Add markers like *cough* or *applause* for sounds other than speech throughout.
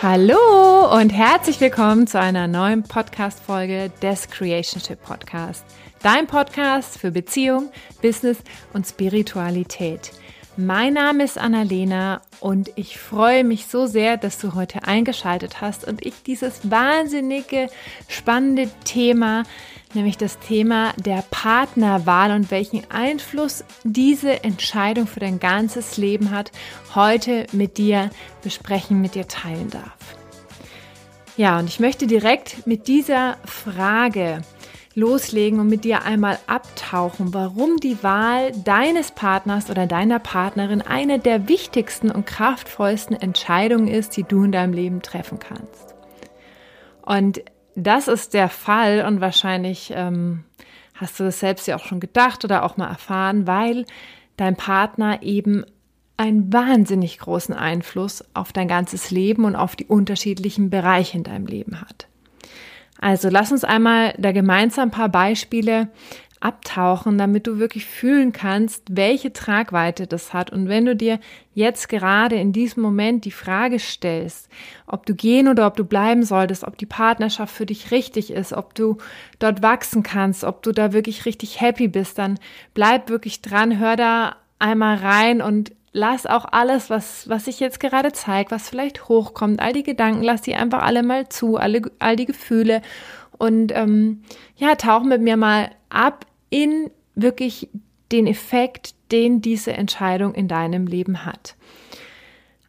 Hallo und herzlich willkommen zu einer neuen Podcast-Folge des Creationship Podcast. Dein Podcast für Beziehung, Business und Spiritualität. Mein Name ist Annalena und ich freue mich so sehr, dass du heute eingeschaltet hast und ich dieses wahnsinnige, spannende Thema, nämlich das Thema der Partnerwahl und welchen Einfluss diese Entscheidung für dein ganzes Leben hat, heute mit dir besprechen, mit dir teilen darf. Ja, und ich möchte direkt mit dieser Frage loslegen und mit dir einmal abtauchen, warum die Wahl deines Partners oder deiner Partnerin eine der wichtigsten und kraftvollsten Entscheidungen ist, die du in deinem Leben treffen kannst. Und das ist der Fall und wahrscheinlich ähm, hast du das selbst ja auch schon gedacht oder auch mal erfahren, weil dein Partner eben einen wahnsinnig großen Einfluss auf dein ganzes Leben und auf die unterschiedlichen Bereiche in deinem Leben hat. Also lass uns einmal da gemeinsam ein paar Beispiele abtauchen, damit du wirklich fühlen kannst, welche Tragweite das hat. Und wenn du dir jetzt gerade in diesem Moment die Frage stellst, ob du gehen oder ob du bleiben solltest, ob die Partnerschaft für dich richtig ist, ob du dort wachsen kannst, ob du da wirklich richtig happy bist, dann bleib wirklich dran, hör da einmal rein und lass auch alles, was, was sich jetzt gerade zeigt, was vielleicht hochkommt, all die Gedanken, lass die einfach alle mal zu, alle, all die Gefühle und ähm, ja, tauch mit mir mal ab in wirklich den Effekt, den diese Entscheidung in deinem Leben hat.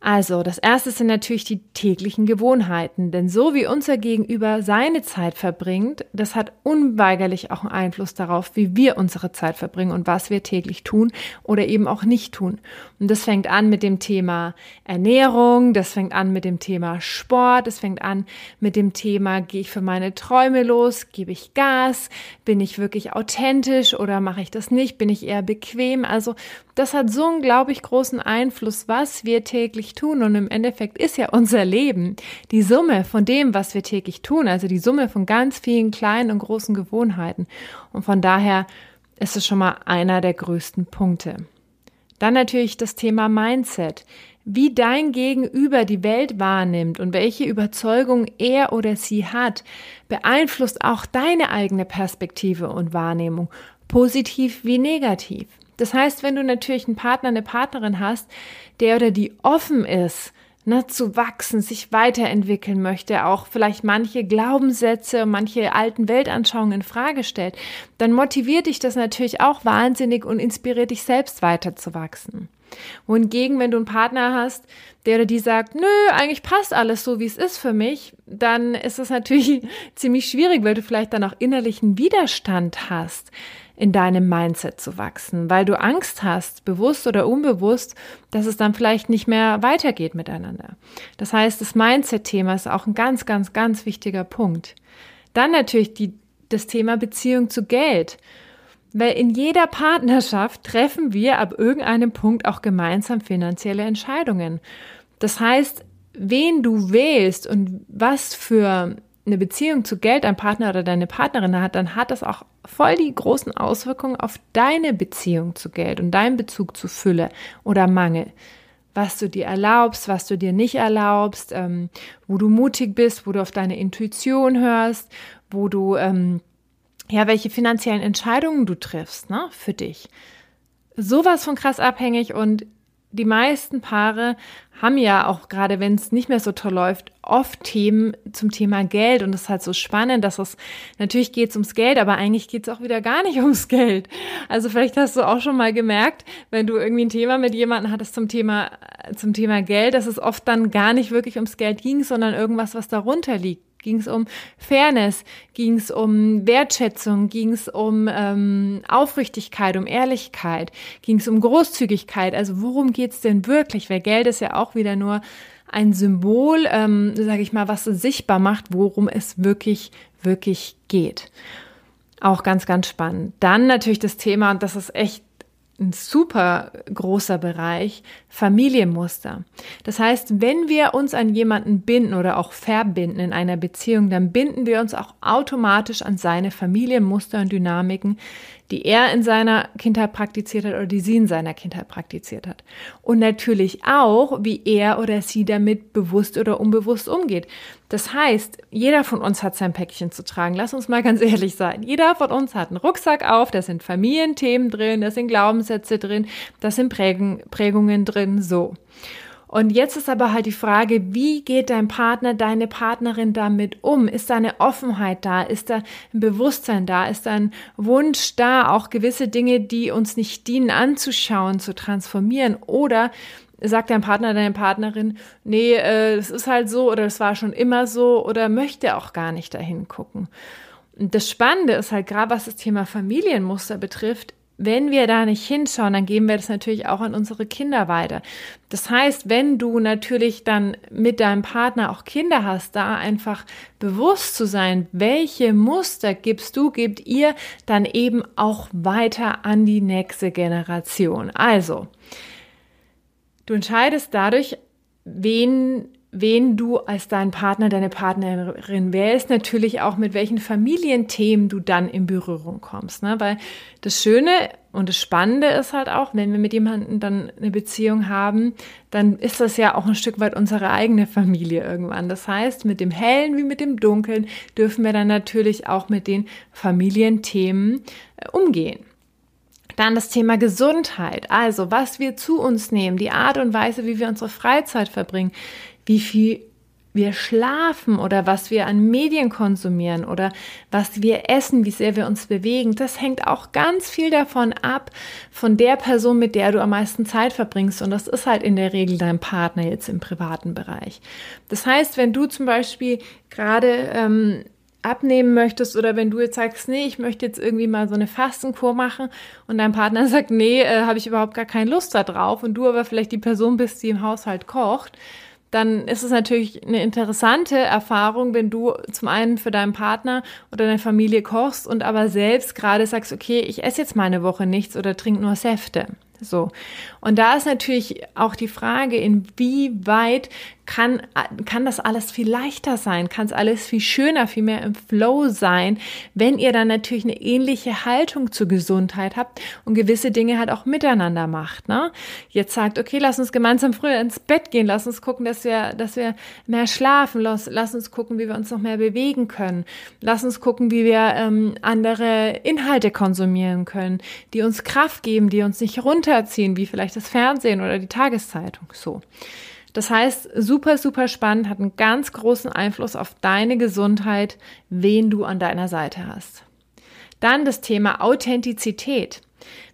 Also, das erste sind natürlich die täglichen Gewohnheiten, denn so wie unser Gegenüber seine Zeit verbringt, das hat unweigerlich auch einen Einfluss darauf, wie wir unsere Zeit verbringen und was wir täglich tun oder eben auch nicht tun. Und das fängt an mit dem Thema Ernährung, das fängt an mit dem Thema Sport, das fängt an mit dem Thema, gehe ich für meine Träume los, gebe ich Gas, bin ich wirklich authentisch oder mache ich das nicht, bin ich eher bequem. Also das hat so einen, glaube ich, großen Einfluss, was wir täglich tun. Und im Endeffekt ist ja unser Leben die Summe von dem, was wir täglich tun, also die Summe von ganz vielen kleinen und großen Gewohnheiten. Und von daher ist es schon mal einer der größten Punkte. Dann natürlich das Thema Mindset. Wie dein Gegenüber die Welt wahrnimmt und welche Überzeugung er oder sie hat, beeinflusst auch deine eigene Perspektive und Wahrnehmung, positiv wie negativ. Das heißt, wenn du natürlich einen Partner, eine Partnerin hast, der oder die offen ist, ne, zu wachsen, sich weiterentwickeln möchte, auch vielleicht manche Glaubenssätze, manche alten Weltanschauungen in Frage stellt, dann motiviert dich das natürlich auch wahnsinnig und inspiriert dich selbst weiterzuwachsen. Wohingegen, wenn du einen Partner hast, der oder die sagt, nö, eigentlich passt alles so, wie es ist für mich, dann ist das natürlich *laughs* ziemlich schwierig, weil du vielleicht dann auch innerlichen Widerstand hast in deinem Mindset zu wachsen, weil du Angst hast, bewusst oder unbewusst, dass es dann vielleicht nicht mehr weitergeht miteinander. Das heißt, das Mindset-Thema ist auch ein ganz, ganz, ganz wichtiger Punkt. Dann natürlich die, das Thema Beziehung zu Geld. Weil in jeder Partnerschaft treffen wir ab irgendeinem Punkt auch gemeinsam finanzielle Entscheidungen. Das heißt, wen du wählst und was für eine Beziehung zu Geld ein Partner oder deine Partnerin hat, dann hat das auch voll die großen Auswirkungen auf deine Beziehung zu Geld und deinen Bezug zu Fülle oder Mangel. Was du dir erlaubst, was du dir nicht erlaubst, ähm, wo du mutig bist, wo du auf deine Intuition hörst, wo du, ähm, ja, welche finanziellen Entscheidungen du triffst, ne, für dich. Sowas von krass abhängig und die meisten Paare haben ja auch gerade, wenn es nicht mehr so toll läuft, oft Themen zum Thema Geld. Und es ist halt so spannend, dass es natürlich geht ums Geld, aber eigentlich geht es auch wieder gar nicht *laughs* ums Geld. Also vielleicht hast du auch schon mal gemerkt, wenn du irgendwie ein Thema mit jemandem hattest zum Thema, zum Thema Geld, dass es oft dann gar nicht wirklich ums Geld ging, sondern irgendwas, was darunter liegt ging es um Fairness, ging es um Wertschätzung, ging es um ähm, Aufrichtigkeit, um Ehrlichkeit, ging es um Großzügigkeit. Also worum geht's denn wirklich? Weil Geld ist ja auch wieder nur ein Symbol, ähm, sage ich mal, was sichtbar macht, worum es wirklich, wirklich geht. Auch ganz, ganz spannend. Dann natürlich das Thema, und das ist echt ein super großer Bereich Familienmuster. Das heißt, wenn wir uns an jemanden binden oder auch verbinden in einer Beziehung, dann binden wir uns auch automatisch an seine Familienmuster und Dynamiken, die er in seiner Kindheit praktiziert hat oder die sie in seiner Kindheit praktiziert hat. Und natürlich auch, wie er oder sie damit bewusst oder unbewusst umgeht. Das heißt, jeder von uns hat sein Päckchen zu tragen. Lass uns mal ganz ehrlich sein. Jeder von uns hat einen Rucksack auf, da sind Familienthemen drin, da sind Glaubenssätze drin, da sind Prägungen drin, so. Und jetzt ist aber halt die Frage, wie geht dein Partner, deine Partnerin damit um? Ist da eine Offenheit da? Ist da ein Bewusstsein da? Ist da ein Wunsch da, auch gewisse Dinge, die uns nicht dienen, anzuschauen, zu transformieren? Oder sagt dein Partner, deine Partnerin, nee, äh, es ist halt so oder es war schon immer so oder möchte auch gar nicht dahin gucken? Und das Spannende ist halt gerade, was das Thema Familienmuster betrifft, wenn wir da nicht hinschauen, dann geben wir das natürlich auch an unsere Kinder weiter. Das heißt, wenn du natürlich dann mit deinem Partner auch Kinder hast, da einfach bewusst zu sein, welche Muster gibst du, gebt ihr dann eben auch weiter an die nächste Generation. Also, du entscheidest dadurch, wen wen du als dein Partner, deine Partnerin wählst, natürlich auch mit welchen Familienthemen du dann in Berührung kommst. Ne? Weil das Schöne und das Spannende ist halt auch, wenn wir mit jemandem dann eine Beziehung haben, dann ist das ja auch ein Stück weit unsere eigene Familie irgendwann. Das heißt, mit dem Hellen wie mit dem Dunkeln dürfen wir dann natürlich auch mit den Familienthemen äh, umgehen. Dann das Thema Gesundheit, also was wir zu uns nehmen, die Art und Weise, wie wir unsere Freizeit verbringen, wie viel wir schlafen oder was wir an Medien konsumieren oder was wir essen, wie sehr wir uns bewegen, das hängt auch ganz viel davon ab, von der Person, mit der du am meisten Zeit verbringst. Und das ist halt in der Regel dein Partner jetzt im privaten Bereich. Das heißt, wenn du zum Beispiel gerade ähm, abnehmen möchtest oder wenn du jetzt sagst, nee, ich möchte jetzt irgendwie mal so eine Fastenkur machen und dein Partner *laughs* sagt, nee, äh, habe ich überhaupt gar keine Lust da drauf und du aber vielleicht die Person bist, die im Haushalt kocht, dann ist es natürlich eine interessante Erfahrung, wenn du zum einen für deinen Partner oder deine Familie kochst und aber selbst gerade sagst, okay, ich esse jetzt mal eine Woche nichts oder trinke nur Säfte. So. Und da ist natürlich auch die Frage, inwieweit kann, kann das alles viel leichter sein, kann es alles viel schöner, viel mehr im Flow sein, wenn ihr dann natürlich eine ähnliche Haltung zur Gesundheit habt und gewisse Dinge halt auch miteinander macht. Ne? Jetzt sagt, okay, lass uns gemeinsam früher ins Bett gehen, lass uns gucken, dass wir, dass wir mehr schlafen, lass, lass uns gucken, wie wir uns noch mehr bewegen können, lass uns gucken, wie wir ähm, andere Inhalte konsumieren können, die uns Kraft geben, die uns nicht runterziehen, wie vielleicht das Fernsehen oder die Tageszeitung. So. Das heißt, super, super spannend, hat einen ganz großen Einfluss auf deine Gesundheit, wen du an deiner Seite hast. Dann das Thema Authentizität.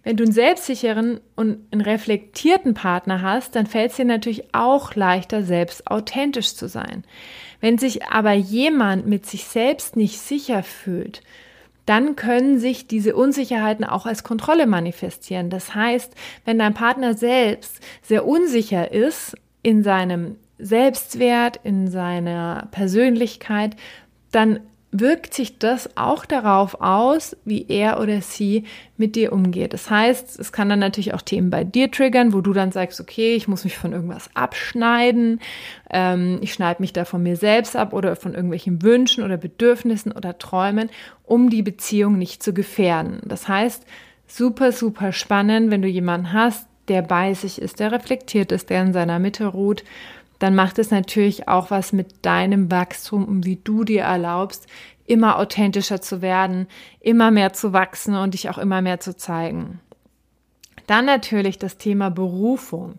Wenn du einen selbstsicheren und einen reflektierten Partner hast, dann fällt es dir natürlich auch leichter, selbst authentisch zu sein. Wenn sich aber jemand mit sich selbst nicht sicher fühlt, dann können sich diese Unsicherheiten auch als Kontrolle manifestieren. Das heißt, wenn dein Partner selbst sehr unsicher ist in seinem Selbstwert, in seiner Persönlichkeit, dann wirkt sich das auch darauf aus, wie er oder sie mit dir umgeht. Das heißt, es kann dann natürlich auch Themen bei dir triggern, wo du dann sagst, okay, ich muss mich von irgendwas abschneiden, ähm, ich schneide mich da von mir selbst ab oder von irgendwelchen Wünschen oder Bedürfnissen oder Träumen, um die Beziehung nicht zu gefährden. Das heißt, super, super spannend, wenn du jemanden hast, der bei sich ist, der reflektiert ist, der in seiner Mitte ruht, dann macht es natürlich auch was mit deinem Wachstum wie du dir erlaubst, immer authentischer zu werden, immer mehr zu wachsen und dich auch immer mehr zu zeigen. Dann natürlich das Thema Berufung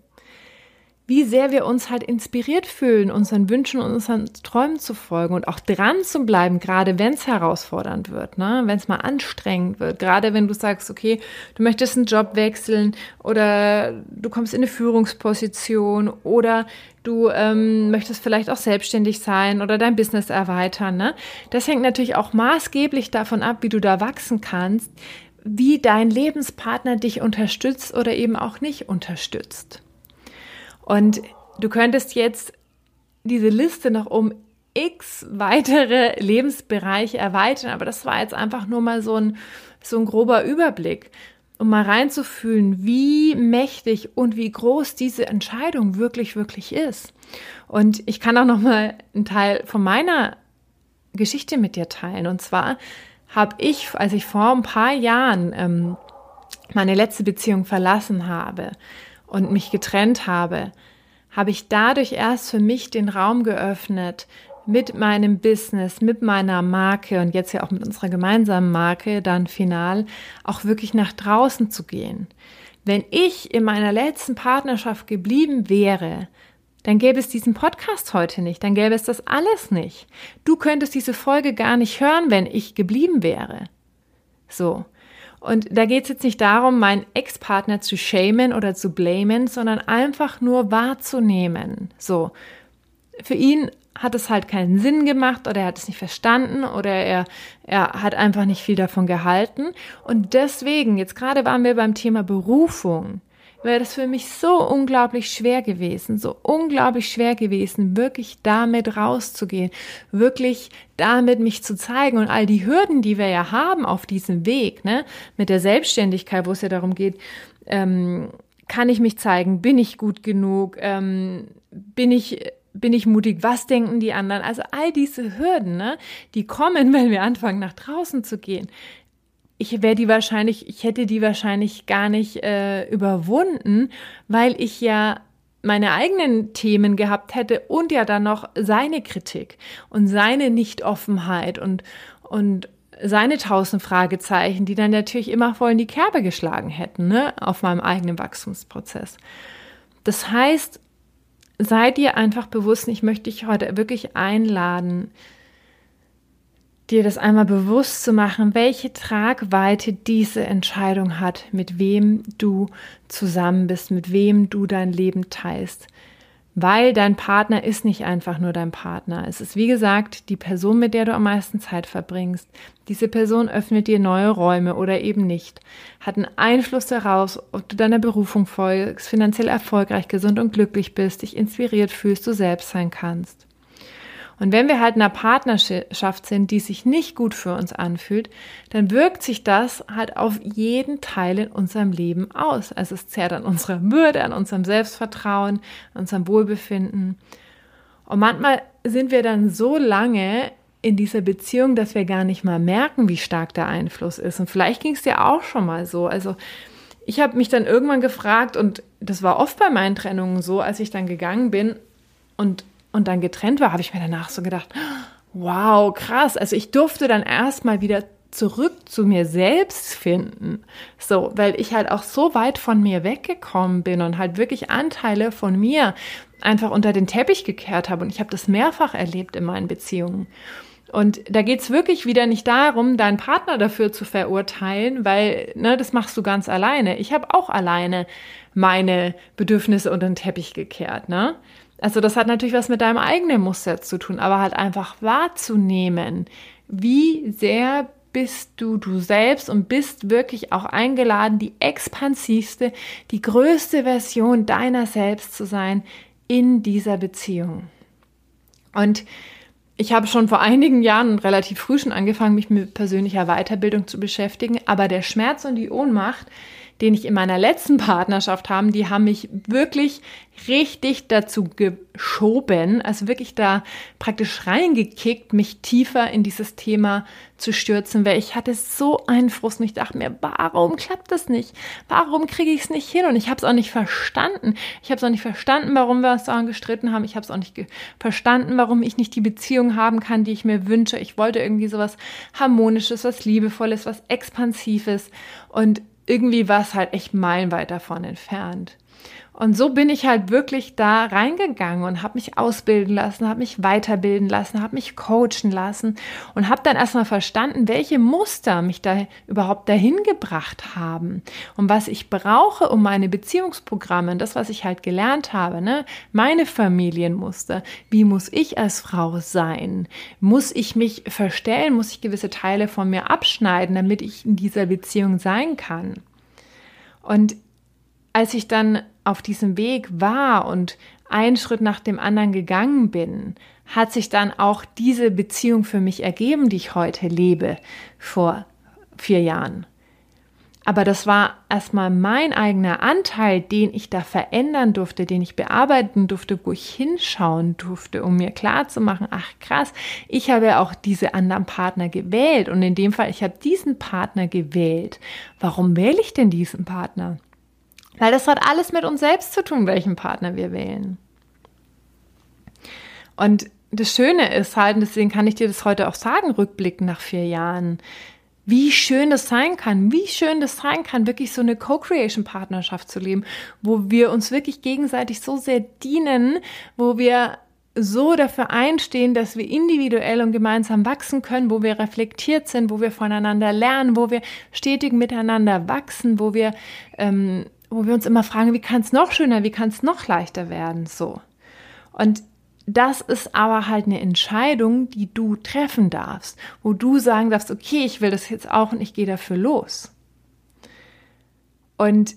wie sehr wir uns halt inspiriert fühlen, unseren Wünschen und unseren Träumen zu folgen und auch dran zu bleiben, gerade wenn es herausfordernd wird, ne? wenn es mal anstrengend wird, gerade wenn du sagst, okay, du möchtest einen Job wechseln oder du kommst in eine Führungsposition oder du ähm, möchtest vielleicht auch selbstständig sein oder dein Business erweitern. Ne? Das hängt natürlich auch maßgeblich davon ab, wie du da wachsen kannst, wie dein Lebenspartner dich unterstützt oder eben auch nicht unterstützt. Und du könntest jetzt diese Liste noch um x weitere Lebensbereiche erweitern, aber das war jetzt einfach nur mal so ein, so ein grober Überblick. um mal reinzufühlen, wie mächtig und wie groß diese Entscheidung wirklich, wirklich ist. Und ich kann auch noch mal einen Teil von meiner Geschichte mit dir teilen. Und zwar habe ich, als ich vor ein paar Jahren ähm, meine letzte Beziehung verlassen habe und mich getrennt habe, habe ich dadurch erst für mich den Raum geöffnet, mit meinem Business, mit meiner Marke und jetzt ja auch mit unserer gemeinsamen Marke dann final auch wirklich nach draußen zu gehen. Wenn ich in meiner letzten Partnerschaft geblieben wäre, dann gäbe es diesen Podcast heute nicht, dann gäbe es das alles nicht. Du könntest diese Folge gar nicht hören, wenn ich geblieben wäre. So. Und da geht es jetzt nicht darum, meinen Ex-Partner zu shamen oder zu blamen, sondern einfach nur wahrzunehmen. So. Für ihn hat es halt keinen Sinn gemacht oder er hat es nicht verstanden oder er, er hat einfach nicht viel davon gehalten. Und deswegen, jetzt gerade waren wir beim Thema Berufung, wäre das für mich so unglaublich schwer gewesen, so unglaublich schwer gewesen, wirklich damit rauszugehen, wirklich damit mich zu zeigen und all die Hürden, die wir ja haben auf diesem Weg, ne, mit der Selbstständigkeit, wo es ja darum geht, ähm, kann ich mich zeigen, bin ich gut genug, ähm, bin ich bin ich mutig? Was denken die anderen? Also all diese Hürden, ne, die kommen, *laughs* wenn wir anfangen, nach draußen zu gehen. Ich wäre die wahrscheinlich, ich hätte die wahrscheinlich gar nicht äh, überwunden, weil ich ja meine eigenen Themen gehabt hätte und ja dann noch seine Kritik und seine Nichtoffenheit und, und seine tausend Fragezeichen, die dann natürlich immer voll in die Kerbe geschlagen hätten, ne, auf meinem eigenen Wachstumsprozess. Das heißt, sei dir einfach bewusst, ich möchte dich heute wirklich einladen, dir das einmal bewusst zu machen, welche Tragweite diese Entscheidung hat, mit wem du zusammen bist, mit wem du dein Leben teilst weil dein Partner ist nicht einfach nur dein Partner. Es ist, wie gesagt, die Person, mit der du am meisten Zeit verbringst. Diese Person öffnet dir neue Räume oder eben nicht, hat einen Einfluss darauf, ob du deiner Berufung folgst, finanziell erfolgreich, gesund und glücklich bist, dich inspiriert fühlst, du selbst sein kannst. Und wenn wir halt in einer Partnerschaft sind, die sich nicht gut für uns anfühlt, dann wirkt sich das halt auf jeden Teil in unserem Leben aus. Also es zehrt an unserer Würde, an unserem Selbstvertrauen, an unserem Wohlbefinden. Und manchmal sind wir dann so lange in dieser Beziehung, dass wir gar nicht mal merken, wie stark der Einfluss ist. Und vielleicht ging es dir auch schon mal so. Also ich habe mich dann irgendwann gefragt, und das war oft bei meinen Trennungen so, als ich dann gegangen bin und und dann getrennt war, habe ich mir danach so gedacht, wow, krass. Also ich durfte dann erstmal wieder zurück zu mir selbst finden. So, weil ich halt auch so weit von mir weggekommen bin und halt wirklich Anteile von mir einfach unter den Teppich gekehrt habe. Und ich habe das mehrfach erlebt in meinen Beziehungen. Und da geht's wirklich wieder nicht darum, deinen Partner dafür zu verurteilen, weil ne, das machst du ganz alleine. Ich habe auch alleine meine Bedürfnisse unter den Teppich gekehrt. Ne? Also das hat natürlich was mit deinem eigenen Muster zu tun, aber halt einfach wahrzunehmen, wie sehr bist du du selbst und bist wirklich auch eingeladen, die expansivste, die größte Version deiner selbst zu sein in dieser Beziehung. Und ich habe schon vor einigen Jahren relativ früh schon angefangen, mich mit persönlicher Weiterbildung zu beschäftigen, aber der Schmerz und die Ohnmacht, den ich in meiner letzten Partnerschaft haben, die haben mich wirklich richtig dazu geschoben, also wirklich da praktisch reingekickt, mich tiefer in dieses Thema zu stürzen, weil ich hatte so einen Frust und ich dachte mir, warum klappt das nicht? Warum kriege ich es nicht hin? Und ich habe es auch nicht verstanden. Ich habe es auch nicht verstanden, warum wir uns daran gestritten haben. Ich habe es auch nicht verstanden, warum ich nicht die Beziehung haben kann, die ich mir wünsche. Ich wollte irgendwie sowas Harmonisches, was Liebevolles, was Expansives und irgendwie war es halt echt meilenweit davon entfernt. Und so bin ich halt wirklich da reingegangen und habe mich ausbilden lassen, habe mich weiterbilden lassen, habe mich coachen lassen und habe dann erstmal verstanden, welche Muster mich da überhaupt dahin gebracht haben und was ich brauche, um meine Beziehungsprogramme, das, was ich halt gelernt habe, ne, meine Familienmuster, wie muss ich als Frau sein? Muss ich mich verstellen? Muss ich gewisse Teile von mir abschneiden, damit ich in dieser Beziehung sein kann? Und als ich dann auf diesem Weg war und einen Schritt nach dem anderen gegangen bin, hat sich dann auch diese Beziehung für mich ergeben, die ich heute lebe, vor vier Jahren. aber das war erstmal mein eigener Anteil, den ich da verändern durfte, den ich bearbeiten durfte, wo ich hinschauen durfte, um mir klar zu machen, ach krass, ich habe auch diese anderen Partner gewählt und in dem Fall, ich habe diesen Partner gewählt. Warum wähle ich denn diesen Partner? Weil das hat alles mit uns selbst zu tun, welchen Partner wir wählen. Und das Schöne ist halt, und deswegen kann ich dir das heute auch sagen, rückblickend nach vier Jahren, wie schön das sein kann, wie schön das sein kann, wirklich so eine Co-Creation-Partnerschaft zu leben, wo wir uns wirklich gegenseitig so sehr dienen, wo wir so dafür einstehen, dass wir individuell und gemeinsam wachsen können, wo wir reflektiert sind, wo wir voneinander lernen, wo wir stetig miteinander wachsen, wo wir, ähm, wo wir uns immer fragen, wie kann es noch schöner, wie kann es noch leichter werden, so. Und das ist aber halt eine Entscheidung, die du treffen darfst, wo du sagen darfst, okay, ich will das jetzt auch und ich gehe dafür los. Und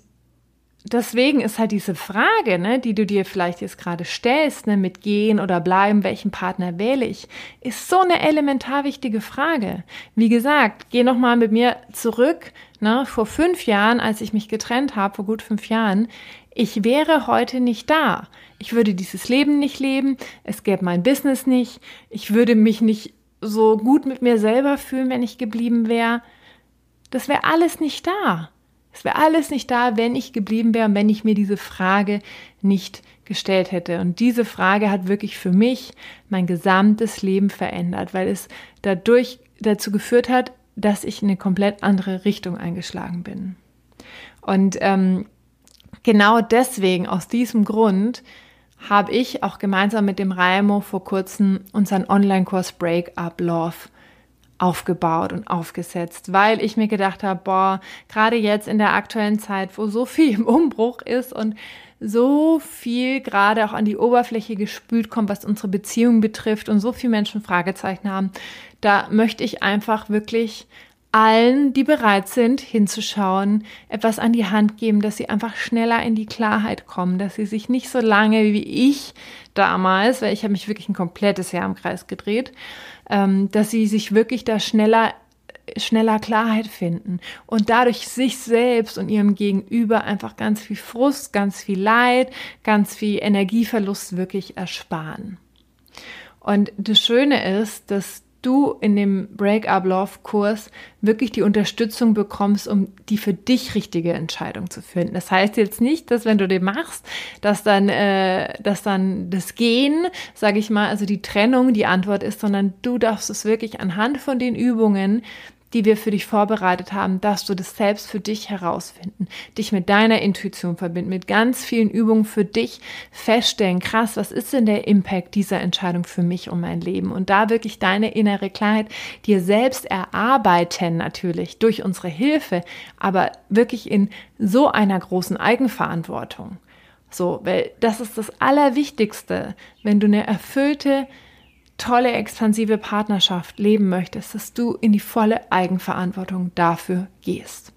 deswegen ist halt diese Frage, ne, die du dir vielleicht jetzt gerade stellst, ne, mit gehen oder bleiben, welchen Partner wähle ich, ist so eine elementar wichtige Frage. Wie gesagt, geh noch mal mit mir zurück, ne, vor fünf Jahren, als ich mich getrennt habe, vor gut fünf Jahren, ich wäre heute nicht da. Ich würde dieses Leben nicht leben, es gäbe mein Business nicht, ich würde mich nicht so gut mit mir selber fühlen, wenn ich geblieben wäre. Das wäre alles nicht da. Es wäre alles nicht da, wenn ich geblieben wäre und wenn ich mir diese Frage nicht gestellt hätte. Und diese Frage hat wirklich für mich mein gesamtes Leben verändert, weil es dadurch dazu geführt hat, dass ich in eine komplett andere Richtung eingeschlagen bin. Und ähm, genau deswegen, aus diesem Grund, habe ich auch gemeinsam mit dem Raimo vor kurzem unseren Online-Kurs Break-up Love aufgebaut und aufgesetzt, weil ich mir gedacht habe, boah, gerade jetzt in der aktuellen Zeit, wo so viel im Umbruch ist und so viel gerade auch an die Oberfläche gespült kommt, was unsere Beziehung betrifft und so viele Menschen Fragezeichen haben, da möchte ich einfach wirklich allen, die bereit sind, hinzuschauen, etwas an die Hand geben, dass sie einfach schneller in die Klarheit kommen, dass sie sich nicht so lange wie ich damals, weil ich habe mich wirklich ein komplettes Jahr im Kreis gedreht, ähm, dass sie sich wirklich da schneller schneller Klarheit finden und dadurch sich selbst und ihrem Gegenüber einfach ganz viel Frust, ganz viel Leid, ganz viel Energieverlust wirklich ersparen. Und das Schöne ist, dass du in dem Break-up Love Kurs wirklich die Unterstützung bekommst, um die für dich richtige Entscheidung zu finden. Das heißt jetzt nicht, dass wenn du den machst, dass dann, äh, dass dann das Gehen, sage ich mal, also die Trennung die Antwort ist, sondern du darfst es wirklich anhand von den Übungen die wir für dich vorbereitet haben, darfst du das selbst für dich herausfinden, dich mit deiner Intuition verbinden, mit ganz vielen Übungen für dich feststellen, krass, was ist denn der Impact dieser Entscheidung für mich und mein Leben? Und da wirklich deine innere Klarheit dir selbst erarbeiten, natürlich durch unsere Hilfe, aber wirklich in so einer großen Eigenverantwortung. So, weil das ist das Allerwichtigste, wenn du eine erfüllte tolle, expansive Partnerschaft leben möchtest, dass du in die volle Eigenverantwortung dafür gehst.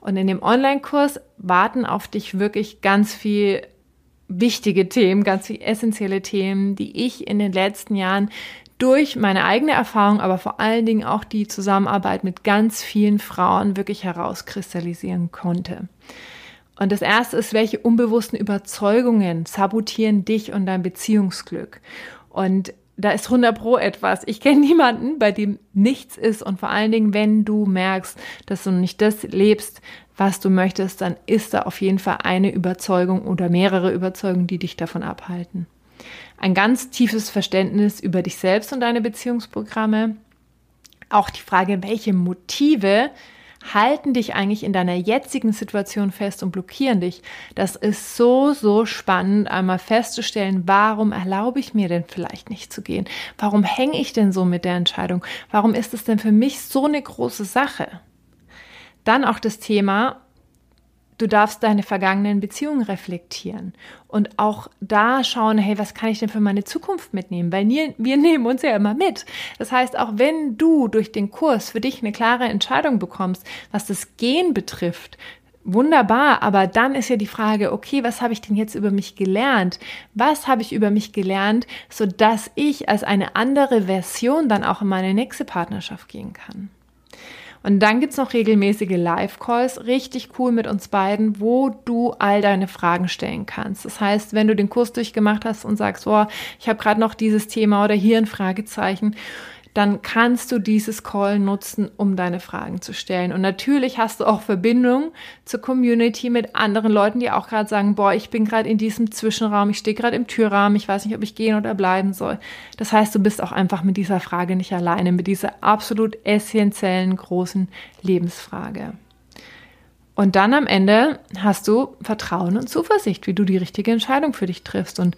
Und in dem Online-Kurs warten auf dich wirklich ganz viel wichtige Themen, ganz viel essentielle Themen, die ich in den letzten Jahren durch meine eigene Erfahrung, aber vor allen Dingen auch die Zusammenarbeit mit ganz vielen Frauen wirklich herauskristallisieren konnte. Und das erste ist, welche unbewussten Überzeugungen sabotieren dich und dein Beziehungsglück? Und da ist 100 Pro etwas. Ich kenne niemanden, bei dem nichts ist. Und vor allen Dingen, wenn du merkst, dass du nicht das lebst, was du möchtest, dann ist da auf jeden Fall eine Überzeugung oder mehrere Überzeugungen, die dich davon abhalten. Ein ganz tiefes Verständnis über dich selbst und deine Beziehungsprogramme. Auch die Frage, welche Motive halten dich eigentlich in deiner jetzigen Situation fest und blockieren dich. Das ist so, so spannend, einmal festzustellen, warum erlaube ich mir denn vielleicht nicht zu gehen? Warum hänge ich denn so mit der Entscheidung? Warum ist es denn für mich so eine große Sache? Dann auch das Thema, Du darfst deine vergangenen Beziehungen reflektieren und auch da schauen, hey, was kann ich denn für meine Zukunft mitnehmen? Weil wir, *laughs* nehmen uns ja immer mit. Das heißt, auch wenn du durch den Kurs für dich eine klare Entscheidung bekommst, was das Gehen betrifft, wunderbar, aber dann ist ja die Frage, okay, was habe ich denn jetzt über mich gelernt? Was habe ich über mich gelernt, so dass ich als eine andere Version dann auch in meine nächste Partnerschaft gehen kann? Und dann gibt es noch regelmäßige Live-Calls, richtig cool mit uns beiden, wo du all deine Fragen stellen kannst. Das heißt, wenn du den Kurs durchgemacht hast und sagst, boah, ich habe gerade noch dieses Thema oder hier ein Fragezeichen, dann kannst du dieses Call nutzen, um deine Fragen zu stellen. Und natürlich hast du auch Verbindung zur Community mit anderen Leuten, die auch gerade sagen, boah, ich bin gerade in diesem Zwischenraum, ich stehe gerade im Türrahmen, ich weiß nicht, ob ich gehen oder bleiben soll. Das heißt, du bist auch einfach mit dieser Frage nicht alleine, mit dieser absolut essentiellen großen Lebensfrage. Und dann am Ende hast du Vertrauen und Zuversicht, wie du die richtige Entscheidung für dich triffst. Und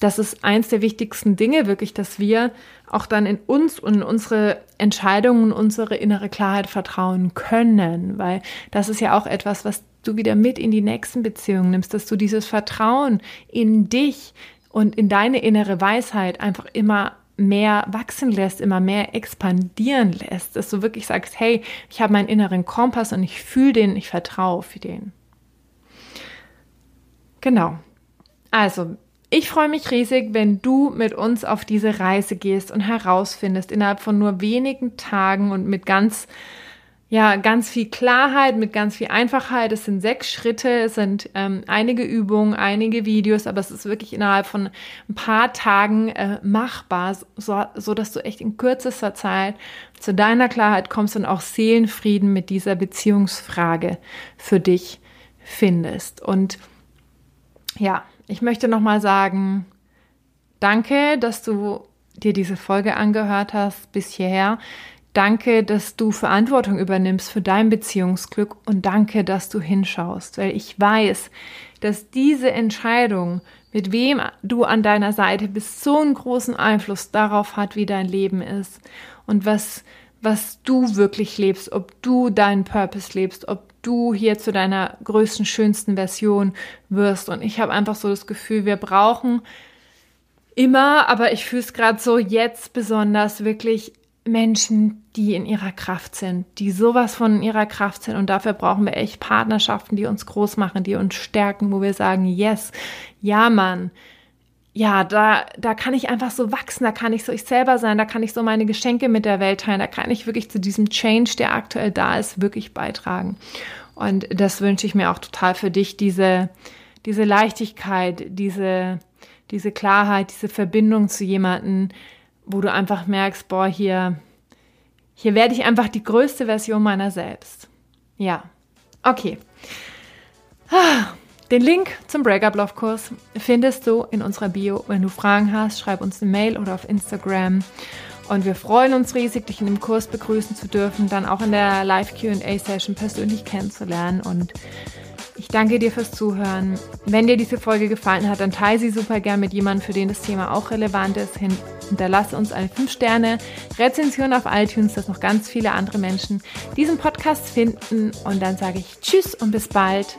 das ist eins der wichtigsten Dinge wirklich, dass wir auch dann in uns und in unsere Entscheidungen, unsere innere Klarheit vertrauen können, weil das ist ja auch etwas, was du wieder mit in die nächsten Beziehungen nimmst, dass du dieses Vertrauen in dich und in deine innere Weisheit einfach immer mehr wachsen lässt, immer mehr expandieren lässt, dass du wirklich sagst, hey, ich habe meinen inneren Kompass und ich fühle den, ich vertraue für den. Genau. Also, ich freue mich riesig, wenn du mit uns auf diese Reise gehst und herausfindest innerhalb von nur wenigen Tagen und mit ganz, ja, ganz viel Klarheit, mit ganz viel Einfachheit. Es sind sechs Schritte, es sind ähm, einige Übungen, einige Videos, aber es ist wirklich innerhalb von ein paar Tagen äh, machbar, so, so dass du echt in kürzester Zeit zu deiner Klarheit kommst und auch Seelenfrieden mit dieser Beziehungsfrage für dich findest. Und ja, ich möchte nochmal sagen, danke, dass du dir diese Folge angehört hast bis hierher. Danke, dass du Verantwortung übernimmst für dein Beziehungsglück und danke, dass du hinschaust, weil ich weiß, dass diese Entscheidung, mit wem du an deiner Seite bist, so einen großen Einfluss darauf hat, wie dein Leben ist und was, was du wirklich lebst, ob du deinen Purpose lebst, ob du hier zu deiner größten, schönsten Version wirst. Und ich habe einfach so das Gefühl, wir brauchen immer, aber ich fühle es gerade so jetzt besonders wirklich Menschen, die in ihrer Kraft sind, die sowas von in ihrer Kraft sind. Und dafür brauchen wir echt Partnerschaften, die uns groß machen, die uns stärken, wo wir sagen, yes, ja, Mann, ja, da, da kann ich einfach so wachsen, da kann ich so ich selber sein, da kann ich so meine Geschenke mit der Welt teilen, da kann ich wirklich zu diesem Change, der aktuell da ist, wirklich beitragen. Und das wünsche ich mir auch total für dich, diese, diese Leichtigkeit, diese, diese Klarheit, diese Verbindung zu jemandem, wo du einfach merkst, boah, hier, hier werde ich einfach die größte Version meiner selbst. Ja, okay. Ah. Den Link zum Breakup Love Kurs findest du in unserer Bio. Wenn du Fragen hast, schreib uns eine Mail oder auf Instagram. Und wir freuen uns riesig, dich in dem Kurs begrüßen zu dürfen, dann auch in der Live QA Session persönlich kennenzulernen. Und ich danke dir fürs Zuhören. Wenn dir diese Folge gefallen hat, dann teile sie super gern mit jemandem, für den das Thema auch relevant ist. Hinterlasse uns eine 5-Sterne-Rezension auf iTunes, dass noch ganz viele andere Menschen diesen Podcast finden. Und dann sage ich Tschüss und bis bald.